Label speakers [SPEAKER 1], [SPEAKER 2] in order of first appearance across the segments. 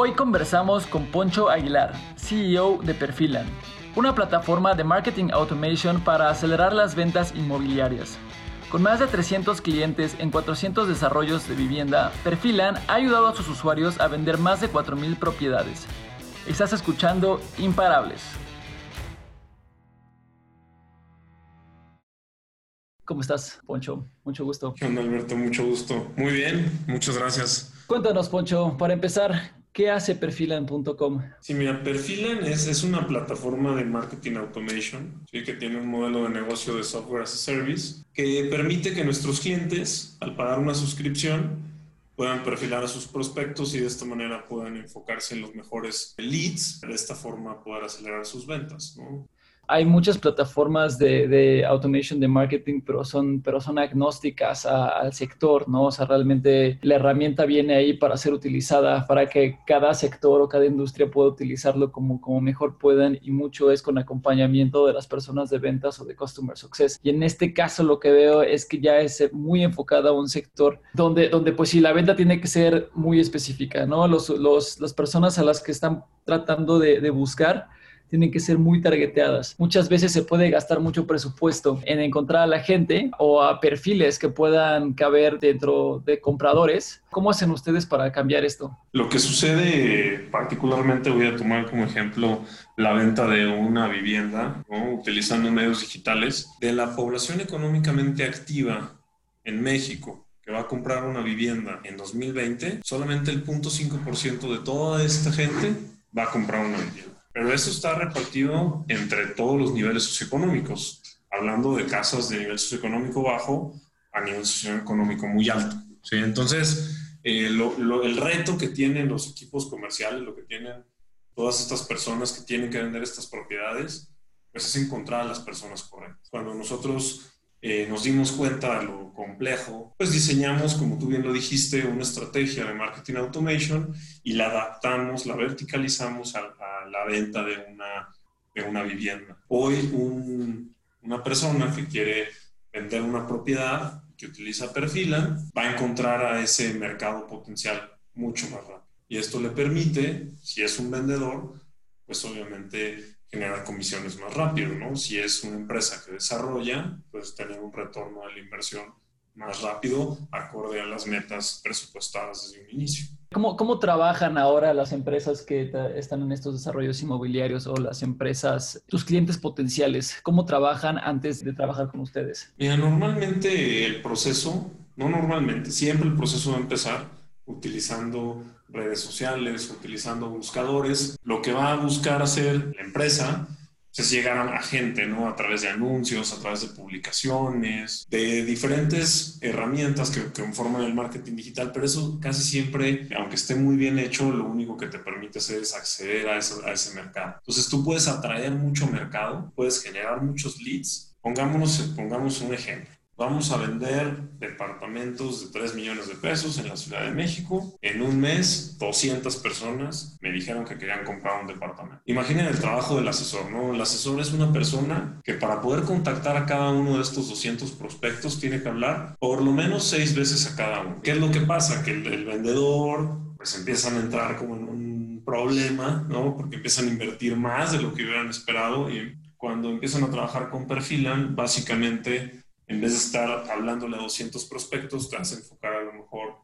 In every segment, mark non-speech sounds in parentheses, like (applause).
[SPEAKER 1] Hoy conversamos con Poncho Aguilar, CEO de Perfilan, una plataforma de marketing automation para acelerar las ventas inmobiliarias. Con más de 300 clientes en 400 desarrollos de vivienda, Perfilan ha ayudado a sus usuarios a vender más de 4.000 propiedades. Estás escuchando Imparables. ¿Cómo estás, Poncho? Mucho gusto.
[SPEAKER 2] ¿Qué onda, Alberto? Mucho gusto. Muy bien, muchas gracias.
[SPEAKER 1] Cuéntanos, Poncho, para empezar, ¿qué hace Perfilan.com?
[SPEAKER 2] Sí, mira, Perfilan es, es una plataforma de marketing automation que tiene un modelo de negocio de software as a service que permite que nuestros clientes, al pagar una suscripción, puedan perfilar a sus prospectos y de esta manera puedan enfocarse en los mejores leads, de esta forma poder acelerar sus ventas. ¿no?
[SPEAKER 1] Hay muchas plataformas de, de, automation de marketing, pero son, pero son agnósticas a, al sector, ¿no? O sea, realmente la herramienta viene ahí para ser utilizada, para que cada sector o cada industria pueda utilizarlo como, como mejor puedan y mucho es con acompañamiento de las personas de ventas o de customer success. Y en este caso lo que veo es que ya es muy enfocada a un sector donde, donde pues sí, la venta tiene que ser muy específica, ¿no? Los, los, las personas a las que están tratando de, de buscar tienen que ser muy targeteadas. Muchas veces se puede gastar mucho presupuesto en encontrar a la gente o a perfiles que puedan caber dentro de compradores. ¿Cómo hacen ustedes para cambiar esto?
[SPEAKER 2] Lo que sucede, particularmente voy a tomar como ejemplo la venta de una vivienda, ¿no? utilizando medios digitales, de la población económicamente activa en México que va a comprar una vivienda en 2020, solamente el 0.5% de toda esta gente va a comprar una vivienda. Pero eso está repartido entre todos los niveles socioeconómicos, hablando de casas de nivel socioeconómico bajo a nivel socioeconómico muy alto. ¿sí? Entonces, eh, el reto que tienen los equipos comerciales, lo que tienen todas estas personas que tienen que vender estas propiedades, pues es encontrar a las personas correctas. Cuando nosotros eh, nos dimos cuenta de lo complejo, pues diseñamos, como tú bien lo dijiste, una estrategia de marketing automation y la adaptamos, la verticalizamos a, a la venta de una, de una vivienda. Hoy un, una persona que quiere vender una propiedad, que utiliza Perfila, va a encontrar a ese mercado potencial mucho más rápido. Y esto le permite, si es un vendedor, pues obviamente generar comisiones más rápido, ¿no? Si es una empresa que desarrolla, pues tener un retorno de la inversión más rápido, acorde a las metas presupuestadas desde un inicio.
[SPEAKER 1] ¿Cómo, ¿Cómo, trabajan ahora las empresas que están en estos desarrollos inmobiliarios o las empresas, tus clientes potenciales? ¿Cómo trabajan antes de trabajar con ustedes?
[SPEAKER 2] Mira, normalmente el proceso, no normalmente, siempre el proceso va a empezar utilizando redes sociales, utilizando buscadores. Lo que va a buscar hacer la empresa es llegar a gente, ¿no? A través de anuncios, a través de publicaciones, de diferentes herramientas que, que forman el marketing digital, pero eso casi siempre, aunque esté muy bien hecho, lo único que te permite hacer es acceder a ese, a ese mercado. Entonces tú puedes atraer mucho mercado, puedes generar muchos leads. Pongámonos, pongamos un ejemplo. Vamos a vender departamentos de 3 millones de pesos en la Ciudad de México. En un mes, 200 personas me dijeron que querían comprar un departamento. Imaginen el trabajo del asesor, ¿no? El asesor es una persona que para poder contactar a cada uno de estos 200 prospectos tiene que hablar por lo menos seis veces a cada uno. ¿Qué es lo que pasa? Que el, vendedor pues empiezan a entrar como en un problema, ¿no? Porque empiezan a invertir más de lo que hubieran esperado y cuando empiezan a trabajar con Perfilan, básicamente en vez de estar hablándole a 200 prospectos, te vas a enfocar a lo mejor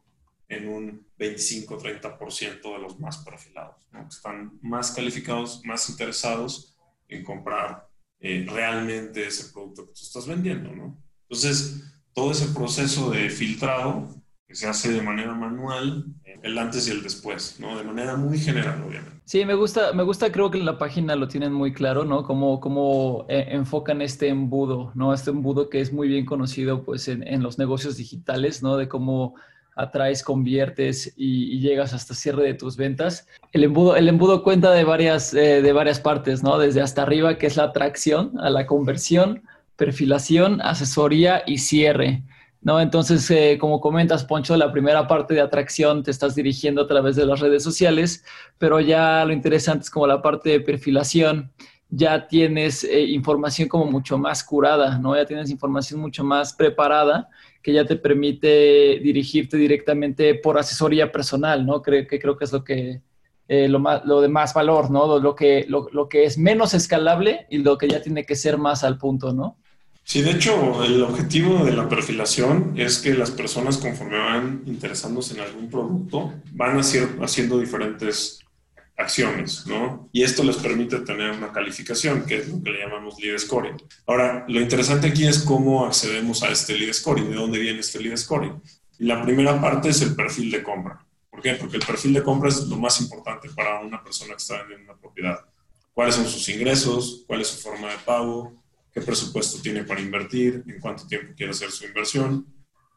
[SPEAKER 2] en un 25-30% de los más perfilados, ¿no? que están más calificados, más interesados en comprar eh, realmente ese producto que tú estás vendiendo. ¿no? Entonces, todo ese proceso de filtrado que se hace de manera manual, el antes y el después, ¿no? de manera muy general, obviamente.
[SPEAKER 1] Sí, me gusta, me gusta, creo que en la página lo tienen muy claro, ¿no? Cómo, cómo eh, enfocan este embudo, ¿no? Este embudo que es muy bien conocido, pues, en, en los negocios digitales, ¿no? De cómo atraes, conviertes y, y, llegas hasta cierre de tus ventas. El embudo, el embudo cuenta de varias, eh, de varias partes, ¿no? Desde hasta arriba, que es la atracción, a la conversión, perfilación, asesoría y cierre. ¿No? Entonces, eh, como comentas, Poncho, la primera parte de atracción te estás dirigiendo a través de las redes sociales, pero ya lo interesante es como la parte de perfilación, ya tienes eh, información como mucho más curada, ¿no? Ya tienes información mucho más preparada que ya te permite dirigirte directamente por asesoría personal, ¿no? Creo que creo que es lo que eh, lo, más, lo de más valor, ¿no? Lo que, lo, lo, que es menos escalable y lo que ya tiene que ser más al punto, ¿no?
[SPEAKER 2] Sí, de hecho, el objetivo de la perfilación es que las personas conforme van interesándose en algún producto, van haciendo diferentes acciones, ¿no? Y esto les permite tener una calificación, que es lo que le llamamos lead scoring. Ahora, lo interesante aquí es cómo accedemos a este lead scoring, de dónde viene este lead scoring. La primera parte es el perfil de compra. ¿Por qué? Porque el perfil de compra es lo más importante para una persona que está vendiendo una propiedad. ¿Cuáles son sus ingresos? ¿Cuál es su forma de pago? ¿Qué presupuesto tiene para invertir? ¿En cuánto tiempo quiere hacer su inversión?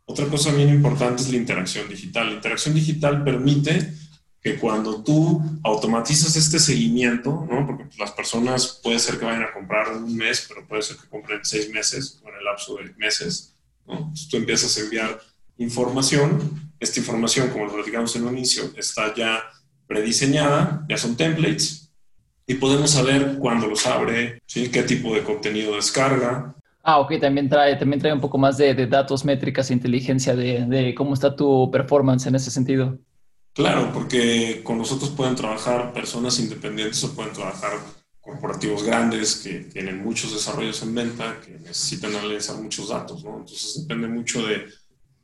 [SPEAKER 2] Otra cosa bien importante es la interacción digital. La interacción digital permite que cuando tú automatizas este seguimiento, ¿no? porque las personas puede ser que vayan a comprar un mes, pero puede ser que compren seis meses o en el lapso de meses, ¿no? Tú empiezas a enviar información, esta información, como lo platicamos en un inicio, está ya prediseñada, ya son templates, y podemos saber cuándo los abre, ¿sí? qué tipo de contenido descarga.
[SPEAKER 1] Ah, ok, también trae, también trae un poco más de, de datos, métricas inteligencia de, de cómo está tu performance en ese sentido.
[SPEAKER 2] Claro, porque con nosotros pueden trabajar personas independientes o pueden trabajar corporativos grandes que tienen muchos desarrollos en venta, que necesitan analizar muchos datos, ¿no? Entonces depende mucho de,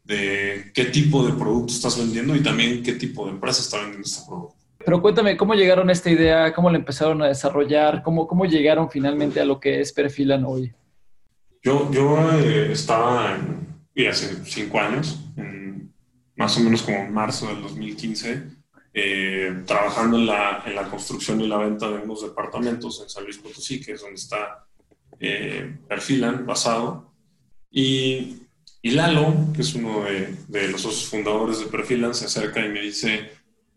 [SPEAKER 2] de qué tipo de producto estás vendiendo y también qué tipo de empresa está vendiendo este producto.
[SPEAKER 1] Pero cuéntame, ¿cómo llegaron a esta idea? ¿Cómo la empezaron a desarrollar? ¿Cómo, cómo llegaron finalmente a lo que es Perfilan hoy?
[SPEAKER 2] Yo, yo eh, estaba en, hace cinco años en más o menos como en marzo del 2015, eh, trabajando en la, en la, construcción y la venta de unos departamentos en San Luis Potosí, que es donde está eh, Perfilan, basado. Y, y, Lalo, que es uno de, de, los socios fundadores de Perfilan, se acerca y me dice,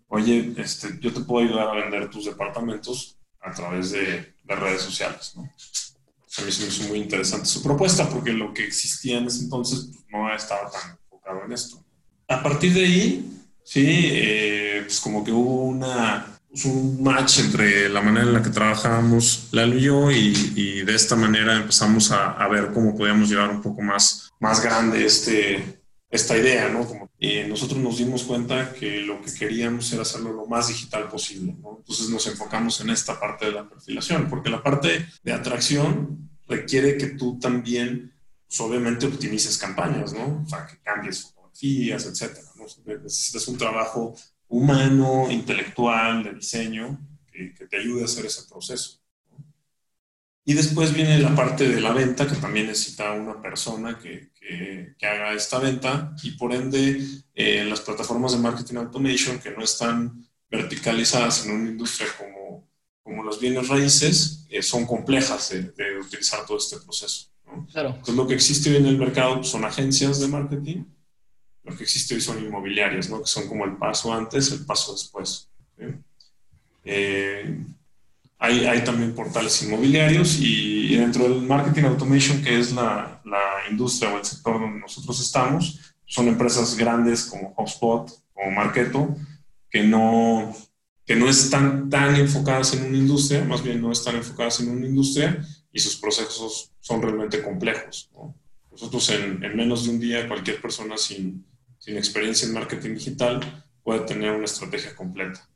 [SPEAKER 2] oye, este, yo te puedo ayudar a vender tus departamentos a través de, de redes sociales. ¿no? A mí se me hizo muy interesante su propuesta porque lo que existía en ese entonces pues, no estaba tan enfocado en esto a partir de ahí, sí, eh, pues como que hubo una, pues un match entre la manera en la que trabajábamos Lalo y yo y, de esta manera empezamos a, ver cómo podíamos llevar un poco más, más grande este, esta idea, ¿no? Como, y nosotros nos dimos cuenta que lo que queríamos era hacerlo lo más digital posible, ¿no? Entonces nos enfocamos en esta parte de la perfilación, porque la parte de atracción requiere que tú también, pues obviamente, optimices campañas, ¿no? O sea, que cambies etcétera. Necesitas un trabajo humano, intelectual, de diseño, que, te ayude a hacer ese proceso. Y después viene la parte de la venta, que también necesita una persona que, que, haga esta venta y por ende eh, las plataformas de marketing automation que no están verticalizadas en una industria como, como los bienes raíces eh, son complejas de, utilizar todo este proceso. Claro. Entonces lo que existe hoy en el mercado son agencias de marketing lo que existe hoy son inmobiliarias, ¿no? que son como el paso antes, el paso después. Eh, hay, hay, también portales inmobiliarios y, dentro del marketing automation, que es la, la, industria o el sector donde nosotros estamos, son empresas grandes como HubSpot, como Marketo, que no, que no están tan enfocadas en una industria, más bien no están enfocadas en una industria y sus procesos son realmente complejos. Nosotros en, en menos de un día, cualquier persona sin, sin experiencia en marketing digital puede tener una estrategia completa.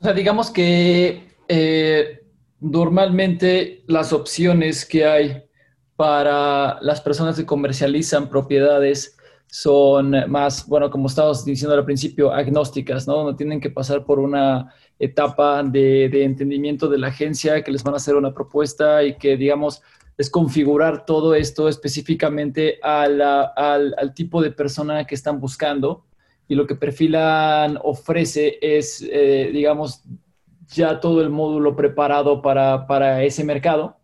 [SPEAKER 1] O sea, digamos que eh, normalmente las opciones que hay para las personas que comercializan propiedades son más, bueno, como estábamos diciendo al principio, agnósticas, ¿no? No tienen que pasar por una etapa de, de, entendimiento de la agencia que les van a hacer una propuesta y que, digamos, es configurar todo esto específicamente al, al, tipo de persona que están buscando y lo que Perfilan ofrece es, eh, digamos, ya todo el módulo preparado para, para ese mercado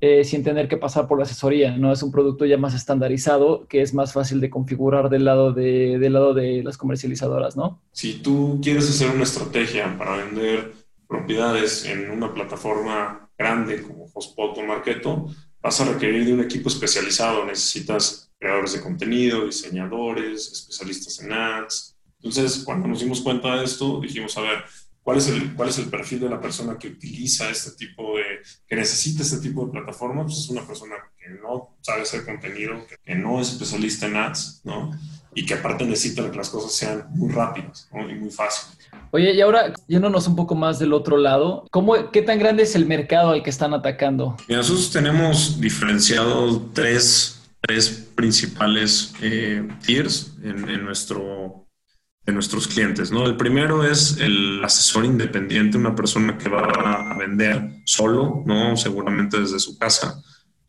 [SPEAKER 1] eh, sin tener que pasar por la asesoría, ¿no? Es un producto ya más estandarizado que es más fácil de configurar del lado de, del lado de las comercializadoras, ¿no?
[SPEAKER 2] Si tú quieres hacer una estrategia para vender propiedades en una plataforma grande como Hotspot o Marketo, vas a requerir de un equipo especializado. Necesitas creadores de contenido, diseñadores, especialistas en ads. Entonces, cuando nos dimos cuenta de esto, dijimos, a ver, ¿cuál es el, cuál es el perfil de la persona que utiliza este tipo de, que necesita este tipo de plataforma? Pues es una persona que no sabe hacer contenido, que no es especialista en ads, ¿no? y que aparte necesita que las cosas sean muy rápidas y muy fáciles.
[SPEAKER 1] Oye, y ahora yéndonos un poco más del otro lado, ¿cómo, ¿qué tan grande es el mercado al que están atacando?
[SPEAKER 2] nosotros tenemos diferenciado tres, tres principales eh, tiers en, en, nuestro, en nuestros clientes. ¿no? El primero es el asesor independiente, una persona que va a vender solo, ¿no? seguramente desde su casa.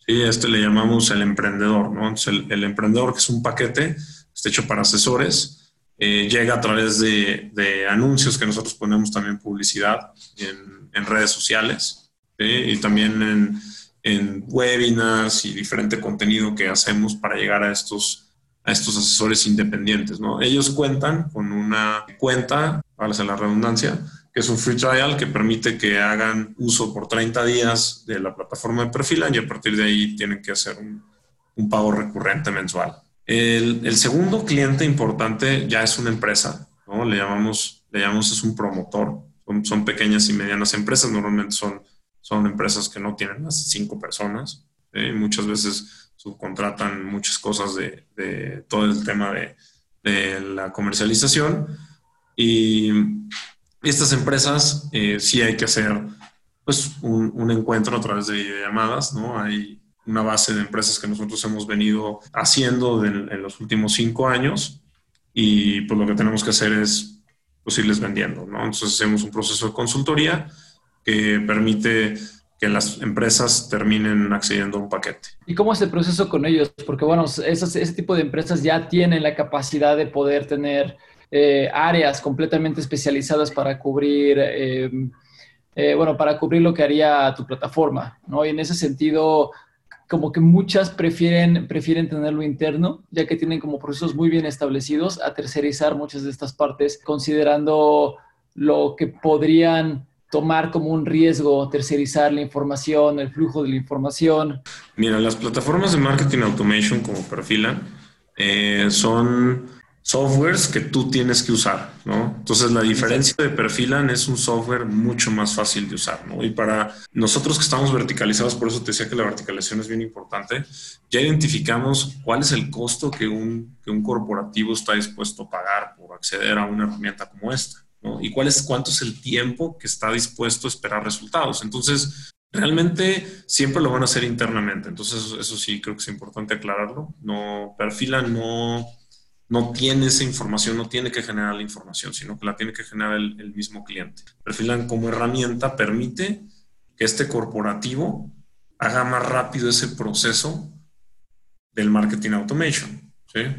[SPEAKER 2] Sí, este le llamamos el emprendedor. ¿no? el, el emprendedor, que es un paquete, está hecho para asesores eh, llega a través de, anuncios que nosotros ponemos también publicidad en, redes sociales y también en, en, webinars y diferente contenido que hacemos para llegar a estos, a estos asesores independientes. ¿no? Ellos cuentan con una cuenta, vale la redundancia, que es un free trial que permite que hagan uso por 30 días de la plataforma de Perfilan y a partir de ahí tienen que hacer un, un pago recurrente mensual. El, segundo cliente importante ya es una empresa, ¿no? Le llamamos, le llamamos es un promotor. Son, pequeñas y medianas empresas, normalmente son, son empresas que no tienen más de cinco personas. Muchas veces subcontratan muchas cosas de, todo el tema de, la comercialización. Y estas empresas eh, sí hay que hacer pues, un, un, encuentro a través de llamadas, ¿no? Hay, una base de empresas que nosotros hemos venido haciendo en los últimos cinco años y pues lo que tenemos que hacer es pues, irles vendiendo, ¿no? Entonces hacemos un proceso de consultoría que permite que las empresas terminen accediendo a un paquete.
[SPEAKER 1] ¿Y cómo es el proceso con ellos? Porque, bueno, ese tipo de empresas ya tienen la capacidad de poder tener eh, áreas completamente especializadas para cubrir, eh, eh, bueno, para cubrir lo que haría tu plataforma, ¿no? Y en ese sentido, como que muchas prefieren, prefieren tenerlo interno, ya que tienen como procesos muy bien establecidos, a tercerizar muchas de estas partes, considerando lo que podrían tomar como un riesgo, tercerizar la información, el flujo de la información.
[SPEAKER 2] Mira, las plataformas de marketing automation como Perfilan eh, son softwares que tú tienes que usar, ¿no? Entonces la diferencia de Perfilan es un software mucho más fácil de usar, ¿no? Y para nosotros que estamos verticalizados, por eso te decía que la verticalización es bien importante, ya identificamos cuál es el costo que un, que un corporativo está dispuesto a pagar por acceder a una herramienta como esta, Y cuál cuánto es el tiempo que está dispuesto a esperar resultados. Entonces, realmente siempre lo van a hacer internamente. Entonces, eso sí creo que es importante aclararlo. No, Perfilan no no tiene esa información, no tiene que generar la información, sino que la tiene que generar el, mismo cliente. Perfilan como herramienta permite que este corporativo haga más rápido ese proceso del marketing automation.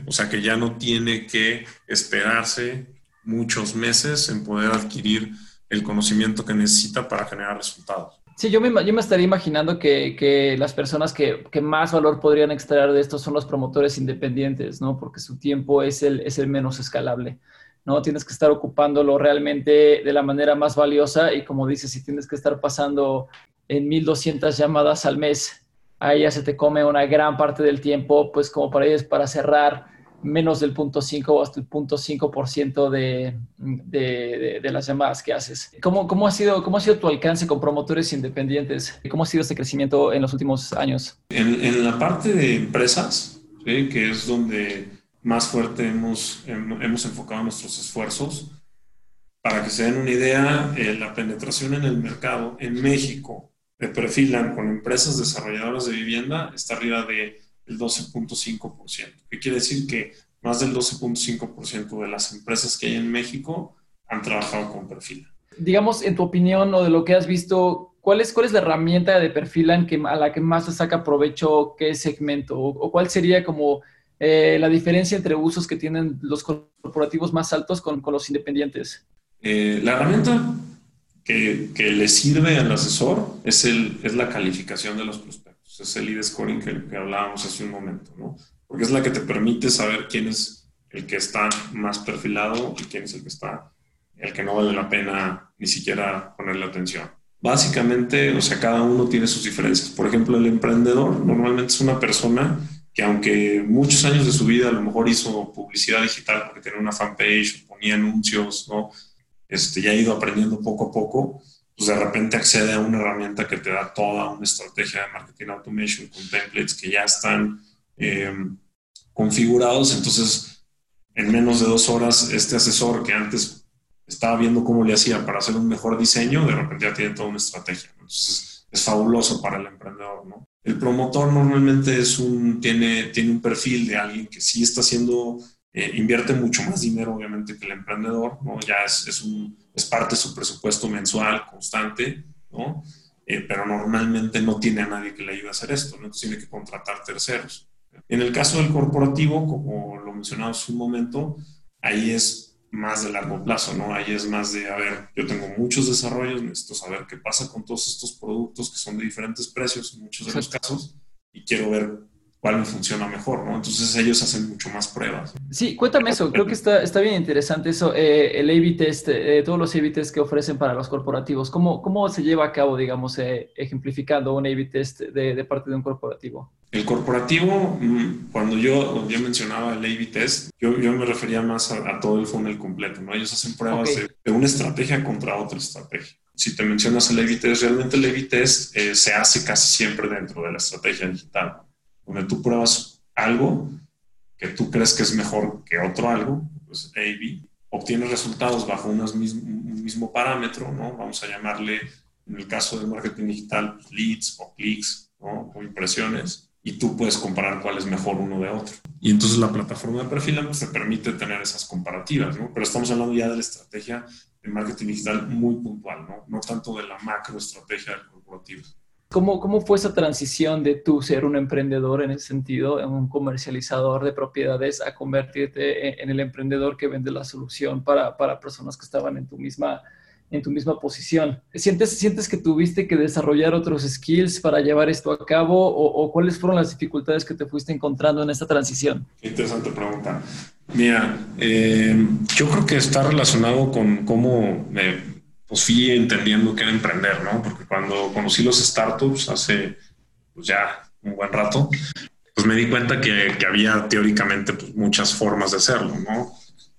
[SPEAKER 2] O sea que ya no tiene que esperarse muchos meses en poder adquirir el conocimiento que necesita para generar resultados.
[SPEAKER 1] Sí, yo me, yo me estaría imaginando que, que las personas que, que, más valor podrían extraer de esto son los promotores independientes, ¿no? Porque su tiempo es el, es el menos escalable, ¿no? Tienes que estar ocupándolo realmente de la manera más valiosa y como dices, si tienes que estar pasando en 1200 llamadas al mes, ahí ya se te come una gran parte del tiempo, pues como para ellos, para cerrar menos del punto 5 o hasta el punto 5% de, de, de, las llamadas que haces. ¿Cómo, cómo, ha sido, ¿Cómo ha sido tu alcance con promotores independientes? ¿Cómo ha sido este crecimiento en los últimos años?
[SPEAKER 2] En, en la parte de empresas, que es donde más fuerte hemos, hemos enfocado nuestros esfuerzos, para que se den una idea, eh, la penetración en el mercado en México de perfilan con empresas desarrolladoras de vivienda está arriba de el 12.5%, que quiere decir que más del 12.5% de las empresas que hay en México han trabajado con Perfilan.
[SPEAKER 1] Digamos, en tu opinión o de lo que has visto, ¿cuál es, cuál es la herramienta de Perfilan que, a la que más se saca provecho qué segmento? ¿O, cuál sería como eh, la diferencia entre usos que tienen los corporativos más altos con, con los independientes?
[SPEAKER 2] Eh, la herramienta que, que, le sirve al asesor es, el, es la calificación de los prospectos es el lead scoring que, hablábamos hace un momento, ¿no? Porque es la que te permite saber quién es el que está más perfilado y quién es el que está, el que no vale la pena ni siquiera ponerle atención. Básicamente, o sea, cada uno tiene sus diferencias. Por ejemplo, el emprendedor normalmente es una persona que aunque muchos años de su vida a lo mejor hizo publicidad digital porque tenía una fanpage, ponía anuncios, ¿no? Este, ya ha ido aprendiendo poco a poco, pues de repente accede a una herramienta que te da toda una estrategia de marketing automation con templates que ya están eh, configurados. Entonces, en menos de dos horas este asesor que antes estaba viendo cómo le hacía para hacer un mejor diseño, de repente ya tiene toda una estrategia. Entonces es fabuloso para el emprendedor, ¿no? El promotor normalmente es un, tiene, tiene un perfil de alguien que sí está haciendo, eh, invierte mucho más dinero obviamente que el emprendedor, ¿no? Ya es, es, un, es parte de su presupuesto mensual constante, ¿no? Eh, pero normalmente no tiene a nadie que le ayude a hacer esto, ¿no? Entonces tiene que contratar terceros. En el caso del corporativo, como lo mencionaba hace un momento, ahí es más de largo plazo, ¿no? Ahí es más de, a ver, yo tengo muchos desarrollos, necesito saber qué pasa con todos estos productos que son de diferentes precios en muchos de los casos y quiero ver cuál me funciona mejor, ¿no? Entonces ellos hacen mucho más pruebas.
[SPEAKER 1] Sí, cuéntame eso, creo que está, está bien interesante eso, eh, el A-B test, eh, todos los A-B test que ofrecen para los corporativos, ¿cómo, cómo se lleva a cabo, digamos, eh, ejemplificando un A-B test de, de, parte de un corporativo?
[SPEAKER 2] El corporativo, mm, cuando yo, yo mencionaba el A-B test, yo, yo, me refería más a, todo el funnel completo, ¿no? Ellos hacen pruebas de, de, una estrategia contra otra estrategia. Si te mencionas el A-B test, realmente el A-B test se hace casi siempre dentro de la estrategia digital donde tú pruebas algo que tú crees que es mejor que otro algo, pues A, B, obtienes resultados bajo mismo, un mismo parámetro, ¿no? Vamos a llamarle, en el caso del marketing digital, leads o clics, ¿no? O impresiones, y tú puedes comparar cuál es mejor uno de otro. Y entonces la plataforma de perfil te permite tener esas comparativas, ¿no? Pero estamos hablando ya de la estrategia de marketing digital muy puntual, ¿no? No tanto de la macroestrategia del corporativo.
[SPEAKER 1] ¿Cómo, ¿Cómo fue esa transición de tú ser un emprendedor en ese sentido, en un comercializador de propiedades, a convertirte en, el emprendedor que vende la solución para, para, personas que estaban en tu misma, en tu misma posición? ¿Sientes, ¿Sientes que tuviste que desarrollar otros skills para llevar esto a cabo o, cuáles fueron las dificultades que te fuiste encontrando en esta transición?
[SPEAKER 2] interesante pregunta. Mira, eh, yo creo que está relacionado con cómo pues fui entendiendo que era emprender, ¿no? Porque cuando conocí los startups hace pues ya un buen rato, pues me di cuenta que, había teóricamente pues, muchas formas de hacerlo, ¿no?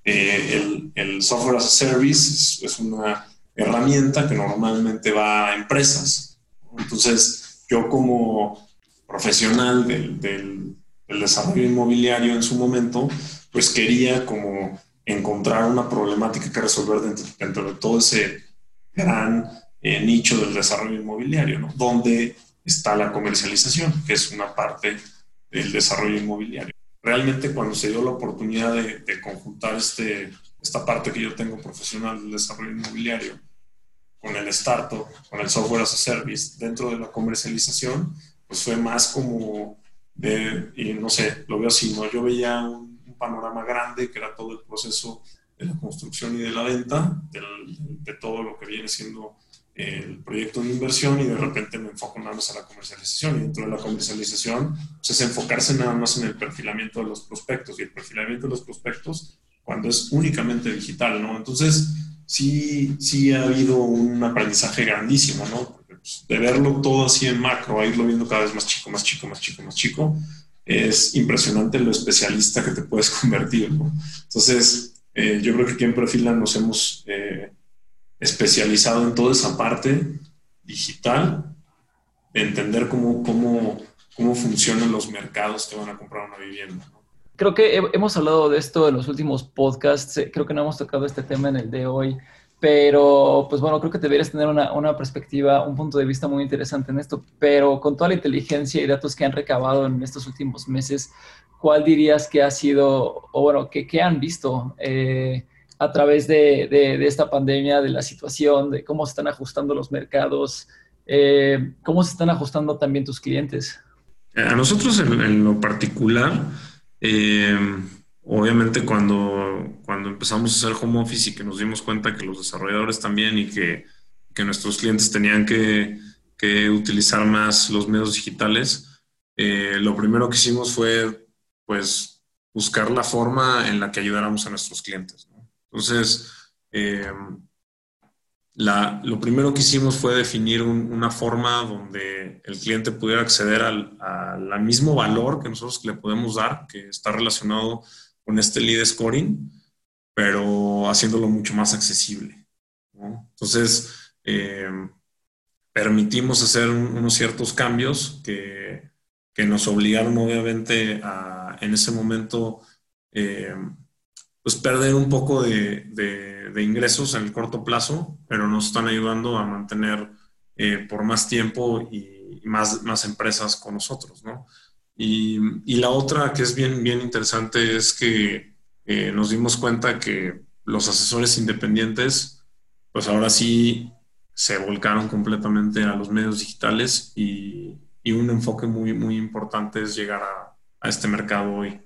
[SPEAKER 2] Eh, el, software as a service es, una herramienta que normalmente va a empresas. Entonces, yo como profesional del, del, desarrollo inmobiliario en su momento, pues quería como encontrar una problemática que resolver dentro de todo ese gran eh, nicho del desarrollo inmobiliario, ¿no? donde está la comercialización, que es una parte del desarrollo inmobiliario. Realmente cuando se dio la oportunidad de, conjuntar este, esta parte que yo tengo profesional del desarrollo inmobiliario con el startup, con el software as a service dentro de la comercialización, pues fue más como de, y no sé, lo veo así, ¿no? Yo veía un, un panorama grande que era todo el proceso de la construcción y de la venta, de todo lo que viene siendo el proyecto de inversión y de repente me enfoco nada más a la comercialización. Y dentro de la comercialización, pues es enfocarse nada más en el perfilamiento de los prospectos y el perfilamiento de los prospectos cuando es únicamente digital, ¿no? Entonces, sí, sí ha habido un aprendizaje grandísimo, ¿no? Pues, de verlo todo así en macro, a irlo viendo cada vez más chico, más chico, más chico, más chico, es impresionante lo especialista que te puedes (laughs) convertir, ¿no? Entonces, eh, yo creo que aquí en Perfila nos hemos eh, especializado en toda esa parte digital, de entender cómo, cómo, cómo funcionan los mercados que van a comprar una vivienda.
[SPEAKER 1] Creo que hemos hablado de esto en los últimos podcasts, eh, creo que no hemos tocado este tema en el de hoy, pero pues bueno, creo que deberías tener una, una, perspectiva, un punto de vista muy interesante en esto, pero con toda la inteligencia y datos que han recabado en estos últimos meses, ¿cuál dirías que ha sido, o bueno, que, que han visto eh, a través de, de, esta pandemia, de la situación, de cómo se están ajustando los mercados, eh, cómo se están ajustando también tus clientes?
[SPEAKER 2] A nosotros en, lo particular, eh, obviamente cuando, cuando empezamos a hacer home office y que nos dimos cuenta que los desarrolladores también y que, que nuestros clientes tenían que, que, utilizar más los medios digitales, lo primero que hicimos fue pues buscar la forma en la que ayudáramos a nuestros clientes. Entonces, eh, lo primero que hicimos fue definir una forma donde el cliente pudiera acceder al, mismo valor que nosotros le podemos dar, que está relacionado con este lead scoring, pero haciéndolo mucho más accesible. Entonces, eh, permitimos hacer unos ciertos cambios que, que nos obligaron obviamente a en ese momento eh, pues perder un poco de, de, ingresos en el corto plazo, pero nos están ayudando a mantener eh, por más tiempo y más, más empresas con nosotros, ¿no? Y, y, la otra que es bien, bien interesante es que eh, nos dimos cuenta que los asesores independientes, pues ahora sí se volcaron completamente a los medios digitales y, y un enfoque muy, muy importante es llegar a, a este mercado hoy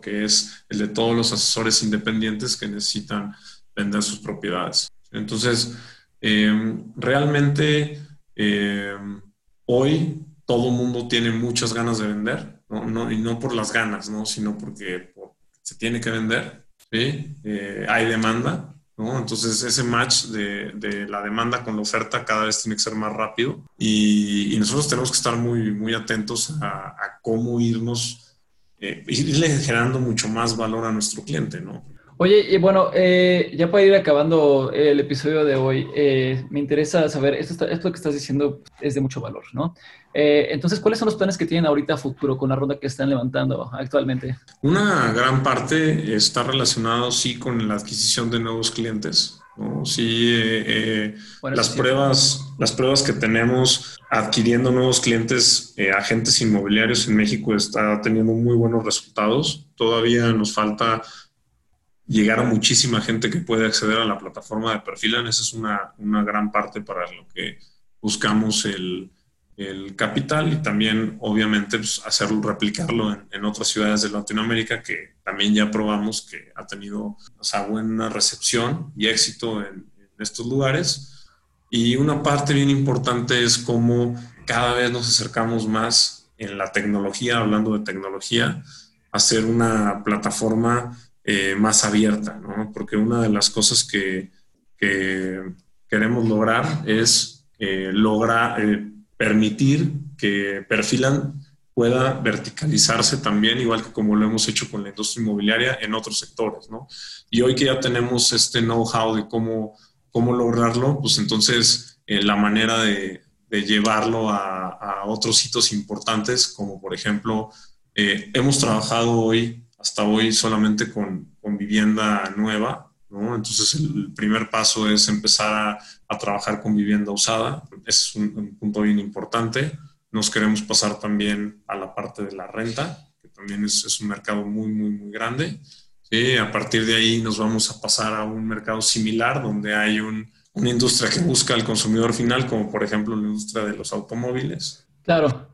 [SPEAKER 2] que es el de todos los asesores independientes que necesitan vender sus propiedades. Entonces, em, realmente em, hoy todo mundo tiene muchas ganas de vender, ¿no? y no por las ganas, ¿no? sino porque se tiene que vender, eh, hay demanda, ¿no? Entonces ese match de, de, la demanda con la oferta cada vez tiene que ser más rápido y, y nosotros tenemos que estar muy, muy atentos a, a cómo irnos eh, irle generando mucho más valor a nuestro cliente, ¿no?
[SPEAKER 1] Oye, y bueno, eh, ya para ir acabando el episodio de hoy, eh, me interesa saber, esto, esto que estás diciendo es de mucho valor, ¿no? entonces, ¿cuáles son los planes que tienen ahorita a futuro con la ronda que están levantando actualmente?
[SPEAKER 2] Una gran parte está relacionado, sí, con la adquisición de nuevos clientes. Sí, eh, eh, las, pruebas, las pruebas que tenemos adquiriendo nuevos clientes, eh, agentes inmobiliarios en México está teniendo muy buenos resultados. Todavía nos falta llegar a muchísima gente que puede acceder a la plataforma de Perfilan. Esa es una, una gran parte para lo que buscamos el, el capital y también obviamente pues, hacerlo, replicarlo en, otras ciudades de Latinoamérica que también ya probamos que ha tenido o buena recepción y éxito en, estos lugares. Y una parte bien importante es cómo cada vez nos acercamos más en la tecnología, hablando de tecnología, a hacer una plataforma eh, más abierta, ¿no? Porque una de las cosas que, queremos lograr es eh, lograr... Eh, permitir que Perfilan pueda verticalizarse también, igual que como lo hemos hecho con la industria inmobiliaria en otros sectores, ¿no? Y hoy que ya tenemos este know-how de cómo, cómo lograrlo, pues entonces eh, la manera de, llevarlo a, otros hitos importantes, como por ejemplo, eh, hemos trabajado hoy, hasta hoy, solamente con, con vivienda nueva, entonces el primer paso es empezar a, trabajar con vivienda usada, es un, punto bien importante. Nos queremos pasar también a la parte de la renta, que también es, un mercado muy, muy, muy grande. A partir de ahí nos vamos a pasar a un mercado similar, donde hay una industria que busca al consumidor final, como por ejemplo la industria de los automóviles.
[SPEAKER 1] Claro.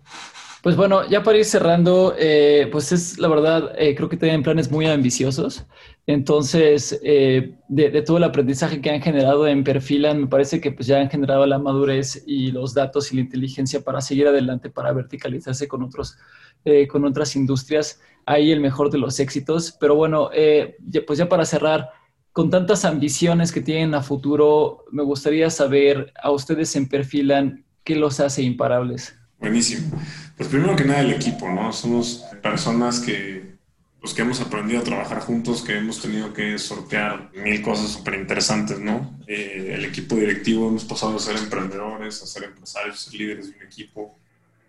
[SPEAKER 1] Pues bueno, ya para ir cerrando, eh, pues es la verdad, eh, creo que tienen planes muy ambiciosos. Entonces, eh, de, todo el aprendizaje que han generado en Perfilan, me parece que pues ya han generado la madurez y los datos y la inteligencia para seguir adelante, para verticalizarse con, otros, con otras industrias. Ahí el mejor de los éxitos. Pero bueno, pues ya para cerrar, con tantas ambiciones que tienen a futuro, me gustaría saber a ustedes en Perfilan qué los hace imparables.
[SPEAKER 2] Buenísimo. Pues primero que nada el equipo, ¿no? Somos personas que, pues, que hemos aprendido a trabajar juntos, que hemos tenido que sortear mil cosas súper interesantes, ¿no? Eh, el equipo directivo hemos pasado a ser emprendedores, a ser empresarios, a ser líderes de un equipo,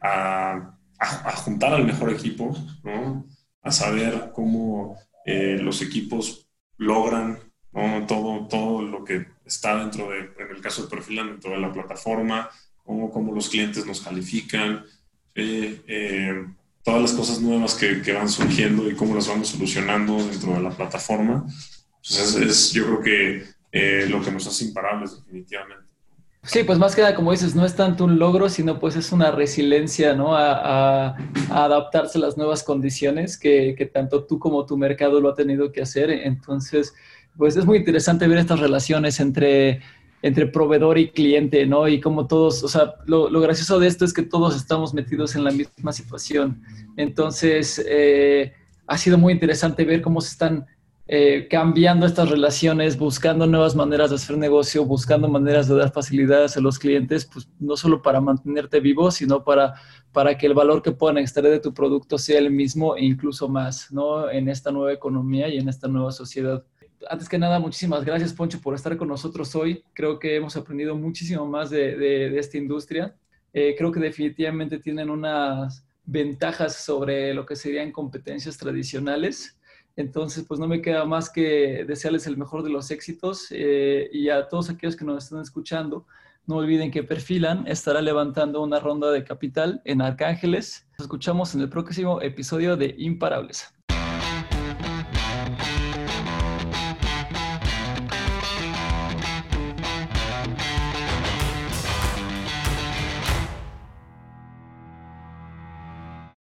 [SPEAKER 2] a, juntar al mejor equipo, ¿no? A saber cómo eh, los equipos logran todo, todo lo que está dentro de, en el caso de Perfilan, dentro de la plataforma, cómo, los clientes nos califican, eh, todas las cosas nuevas que, que, van surgiendo y cómo las vamos solucionando dentro de la plataforma. Pues es, yo creo que eh, lo que nos hace imparables definitivamente.
[SPEAKER 1] Sí, pues más que nada, como dices, no es tanto un logro, sino pues es una resiliencia, ¿no? A, a, adaptarse a las nuevas condiciones que, que, tanto tú como tu mercado lo ha tenido que hacer. Entonces, pues es muy interesante ver estas relaciones entre entre proveedor y cliente, ¿no? Y como todos, o sea, lo, gracioso de esto es que todos estamos metidos en la misma situación. Entonces, eh, ha sido muy interesante ver cómo se están eh, cambiando estas relaciones, buscando nuevas maneras de hacer negocio, buscando maneras de dar facilidades a los clientes, pues no solo para mantenerte vivo, sino para, para que el valor que puedan extraer de tu producto sea el mismo e incluso más, ¿no? En esta nueva economía y en esta nueva sociedad antes que nada, muchísimas gracias, Poncho, por estar con nosotros hoy. Creo que hemos aprendido muchísimo más de, esta industria. Eh, creo que definitivamente tienen unas ventajas sobre lo que serían competencias tradicionales. Entonces, pues no me queda más que desearles el mejor de los éxitos eh, y a todos aquellos que nos están escuchando, no olviden que Perfilan estará levantando una ronda de capital en Arcángeles. Nos escuchamos en el próximo episodio de Imparables.